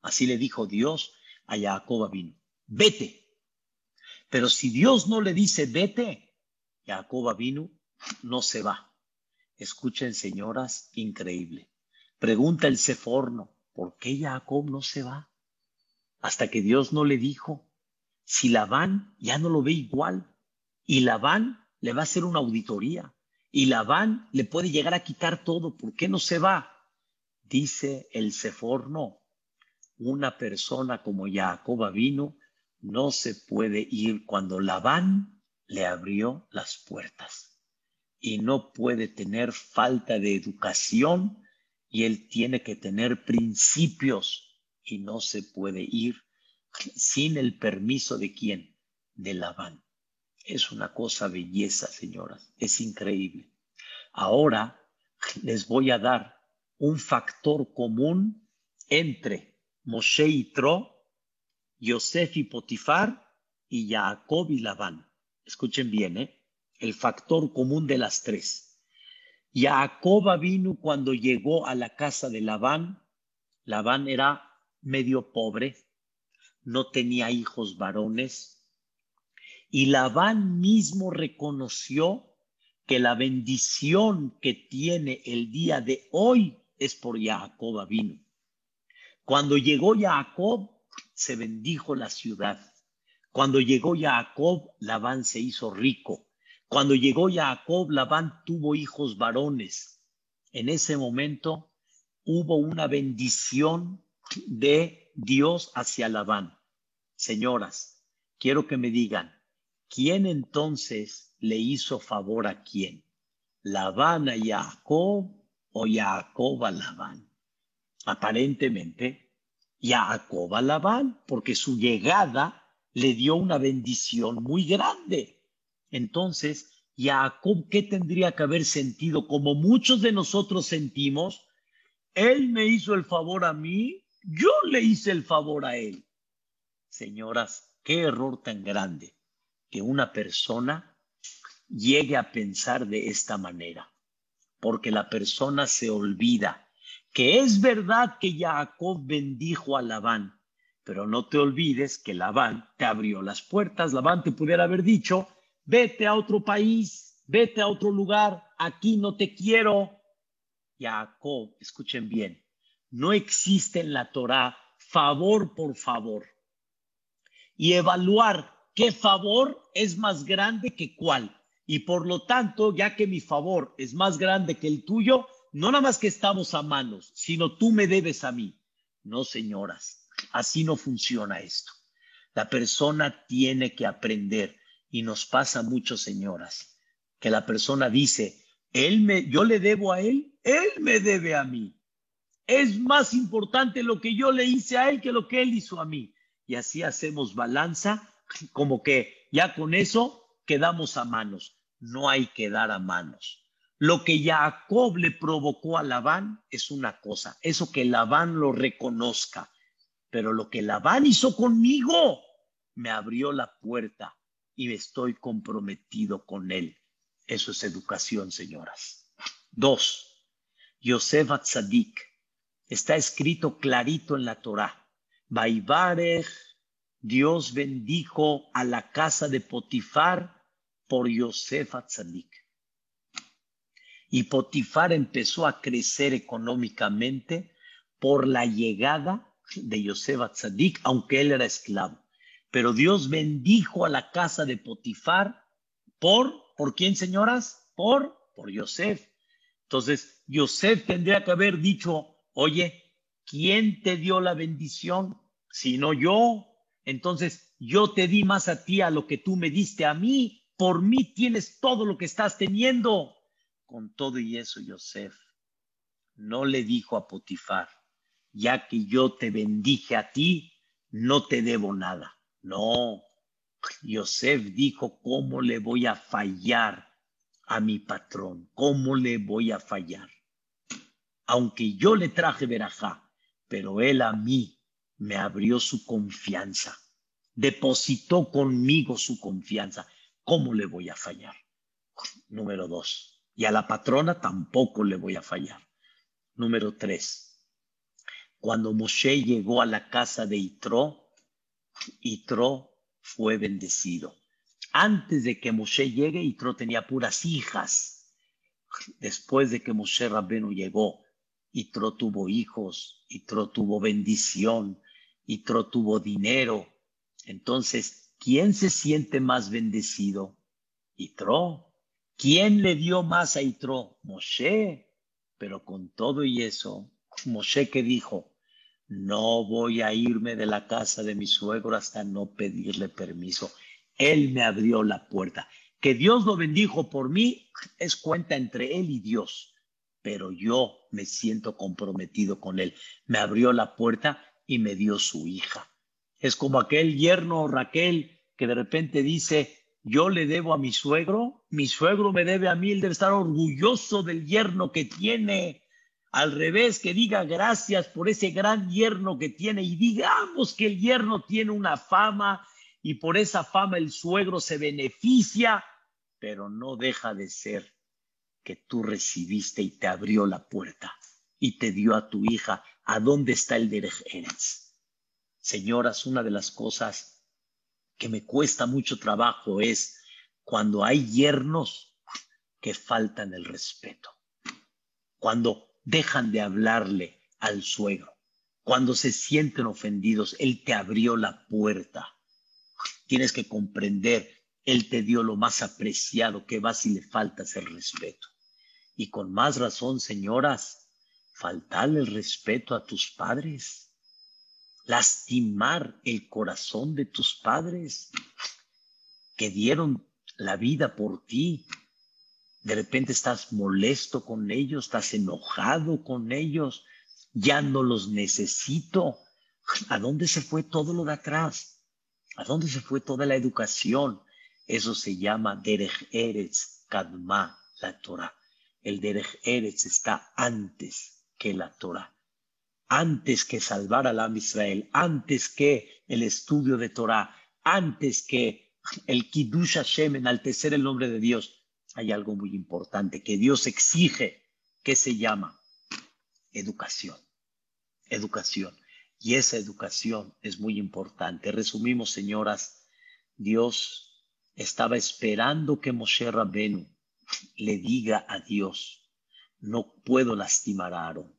Así le dijo Dios a Jacob vino, vete. Pero si Dios no le dice vete, Jacob vino no se va. Escuchen, señoras, increíble. Pregunta el Seforno, ¿por qué Jacob no se va? Hasta que Dios no le dijo, si Labán ya no lo ve igual, y Labán le va a hacer una auditoría, y Labán le puede llegar a quitar todo, ¿por qué no se va? Dice el Seforno, una persona como Jacob vino no se puede ir cuando Labán le abrió las puertas y no puede tener falta de educación y él tiene que tener principios y no se puede ir sin el permiso de quién, de Labán. Es una cosa belleza, señoras, es increíble. Ahora les voy a dar un factor común entre Moshe y Tro, Yosef y Potifar y Jacob y Labán. Escuchen bien, ¿eh? el factor común de las tres. Jacob vino cuando llegó a la casa de Labán. Labán era medio pobre, no tenía hijos varones. Y Labán mismo reconoció que la bendición que tiene el día de hoy es por Jacob vino. Cuando llegó Jacob, se bendijo la ciudad. Cuando llegó Jacob, Labán se hizo rico. Cuando llegó Jacob, Labán tuvo hijos varones. En ese momento hubo una bendición de Dios hacia Labán. Señoras, quiero que me digan, ¿quién entonces le hizo favor a quién? ¿Labán a Jacob o Jacob a Labán? Aparentemente, Jacob a porque su llegada le dio una bendición muy grande. Entonces, Jacob, ¿qué tendría que haber sentido? Como muchos de nosotros sentimos, él me hizo el favor a mí, yo le hice el favor a él. Señoras, qué error tan grande que una persona llegue a pensar de esta manera, porque la persona se olvida que es verdad que Jacob bendijo a Labán, pero no te olvides que Labán te abrió las puertas. Labán te pudiera haber dicho, vete a otro país, vete a otro lugar, aquí no te quiero. Jacob, escuchen bien, no existe en la Torah favor por favor. Y evaluar qué favor es más grande que cuál. Y por lo tanto, ya que mi favor es más grande que el tuyo, no nada más que estamos a manos, sino tú me debes a mí. No, señoras, así no funciona esto. La persona tiene que aprender y nos pasa mucho, señoras, que la persona dice, él me, yo le debo a él, él me debe a mí. Es más importante lo que yo le hice a él que lo que él hizo a mí. Y así hacemos balanza, como que ya con eso quedamos a manos. No hay que dar a manos. Lo que Jacob le provocó a Labán es una cosa, eso que Labán lo reconozca. Pero lo que Labán hizo conmigo me abrió la puerta y estoy comprometido con él. Eso es educación, señoras. Dos, Yosef Atzadik. Está escrito clarito en la Torah. Baibarech, Dios bendijo a la casa de Potifar por Yosef Atzadik. Y Potifar empezó a crecer económicamente por la llegada de Yosef Atzadik, aunque él era esclavo. Pero Dios bendijo a la casa de Potifar por, ¿por quién, señoras? Por, por Yosef. Entonces, Yosef tendría que haber dicho, oye, ¿quién te dio la bendición? Sino yo. Entonces, yo te di más a ti a lo que tú me diste a mí. Por mí tienes todo lo que estás teniendo. Con todo y eso, Yosef no le dijo a Potifar, ya que yo te bendije a ti, no te debo nada. No, Yosef dijo, ¿cómo le voy a fallar a mi patrón? ¿Cómo le voy a fallar? Aunque yo le traje verajá, pero él a mí me abrió su confianza, depositó conmigo su confianza. ¿Cómo le voy a fallar? Número dos. Y a la patrona tampoco le voy a fallar. Número tres. Cuando Moshe llegó a la casa de Itro, Itro fue bendecido. Antes de que Moshe llegue, Itro tenía puras hijas. Después de que Moshe Rabbenu llegó, Itro tuvo hijos, Itro tuvo bendición, Itro tuvo dinero. Entonces, ¿quién se siente más bendecido? Itro. ¿Quién le dio más a Itro? Moshe. Pero con todo y eso, Moshe que dijo, no voy a irme de la casa de mi suegro hasta no pedirle permiso. Él me abrió la puerta. Que Dios lo bendijo por mí es cuenta entre él y Dios, pero yo me siento comprometido con él. Me abrió la puerta y me dio su hija. Es como aquel yerno Raquel que de repente dice, yo le debo a mi suegro, mi suegro me debe a mí, él debe estar orgulloso del yerno que tiene al revés, que diga gracias por ese gran yerno que tiene y digamos que el yerno tiene una fama y por esa fama el suegro se beneficia, pero no deja de ser que tú recibiste y te abrió la puerta y te dio a tu hija. ¿A dónde está el Derech Señoras, una de las cosas que me cuesta mucho trabajo es cuando hay yernos que faltan el respeto. Cuando dejan de hablarle al suegro. Cuando se sienten ofendidos, Él te abrió la puerta. Tienes que comprender, Él te dio lo más apreciado, que va si le faltas el respeto. Y con más razón, señoras, faltarle el respeto a tus padres, lastimar el corazón de tus padres que dieron la vida por ti, de repente estás molesto con ellos, estás enojado con ellos, ya no los necesito. ¿A dónde se fue todo lo de atrás? ¿A dónde se fue toda la educación? Eso se llama Derech Eretz Kadma, la Torah. El Derech Eretz está antes que la Torah. Antes que salvar al Am Israel, antes que el estudio de Torah, antes que el Kiddush Hashem, enaltecer el nombre de Dios, hay algo muy importante que Dios exige, que se llama educación. Educación. Y esa educación es muy importante. Resumimos, señoras, Dios estaba esperando que Moshe Rabenu le diga a Dios, no puedo lastimar a Aarón.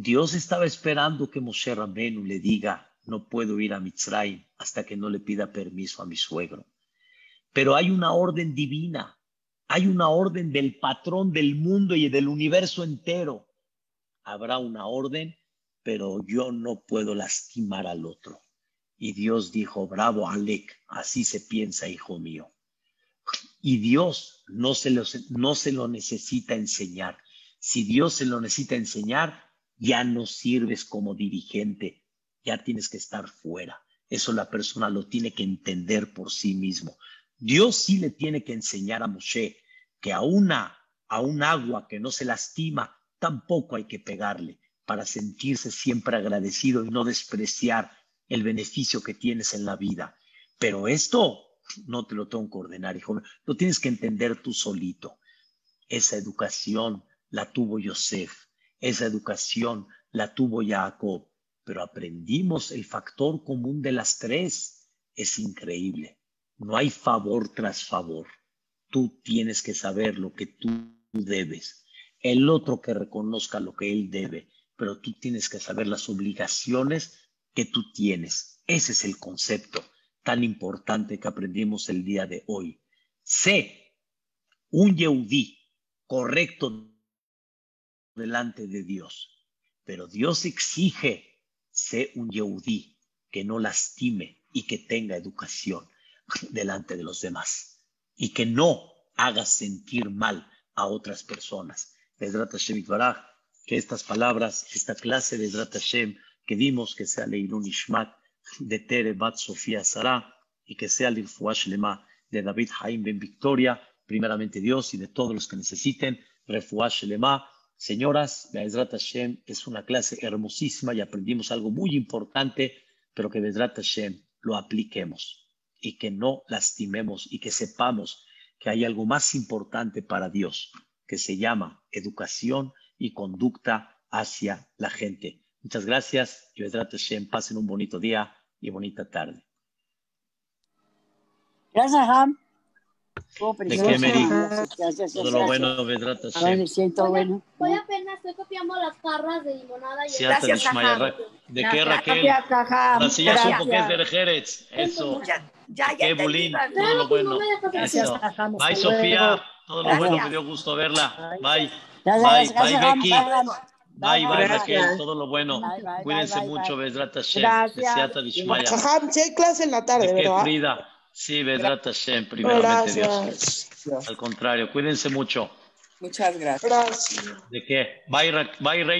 Dios estaba esperando que Moshe Rabenu le diga, no puedo ir a Mitzrayim hasta que no le pida permiso a mi suegro. Pero hay una orden divina, hay una orden del patrón del mundo y del universo entero. Habrá una orden, pero yo no puedo lastimar al otro. Y Dios dijo, bravo Alec, así se piensa, hijo mío. Y Dios no se, lo, no se lo necesita enseñar. Si Dios se lo necesita enseñar, ya no sirves como dirigente, ya tienes que estar fuera. Eso la persona lo tiene que entender por sí mismo. Dios sí le tiene que enseñar a Moshe que a una a un agua que no se lastima tampoco hay que pegarle para sentirse siempre agradecido y no despreciar el beneficio que tienes en la vida. Pero esto no te lo tengo que ordenar, hijo. Lo tienes que entender tú solito. Esa educación la tuvo Yosef, esa educación la tuvo Jacob, pero aprendimos el factor común de las tres. Es increíble. No hay favor tras favor. Tú tienes que saber lo que tú debes. El otro que reconozca lo que él debe, pero tú tienes que saber las obligaciones que tú tienes. Ese es el concepto tan importante que aprendimos el día de hoy. Sé un Yehudí correcto delante de Dios, pero Dios exige sé un Yehudí que no lastime y que tenga educación delante de los demás y que no haga sentir mal a otras personas. que estas palabras, esta clase de Hashem que dimos, que sea Leilun Ishmat, de Tere Bat Sofía Sara y que sea el Lema de David Haim Ben Victoria, primeramente Dios y de todos los que necesiten, Refuash Lema. Señoras, Be'ezrat Hashem es una clase hermosísima y aprendimos algo muy importante, pero que Be'ezrat Hashem lo apliquemos y que no lastimemos y que sepamos que hay algo más importante para Dios, que se llama educación y conducta hacia la gente. Muchas gracias y Be'ezrat Hashem pasen un bonito día y bonita tarde. Gracias, Ham. ¿De qué? Todo lo bueno, Vedrat Hashem. siento bueno. Hoy apenas estoy copiando las jarras de limonada. Y Gracias, ¿De qué, Raquel? La silla supo que es de Jerez. Eso. Ya, ya, Qué bulín. Todo lo bueno. Gracias, Bye, Sofía. Todo lo bueno. Me dio gusto verla. Bye. Bye, bye, Becky. Bye, bye, Raquel, todo lo bueno. Cuídense mucho, Vedrat Hashem. Gracias. Ajá, sí hay clase en la tarde, ¿verdad? Frida. Sí, Vedrat Hashem, primeramente Dios. Al contrario, cuídense mucho. Muchas gracias. Gracias. ¿De qué? Bye, bye Rey.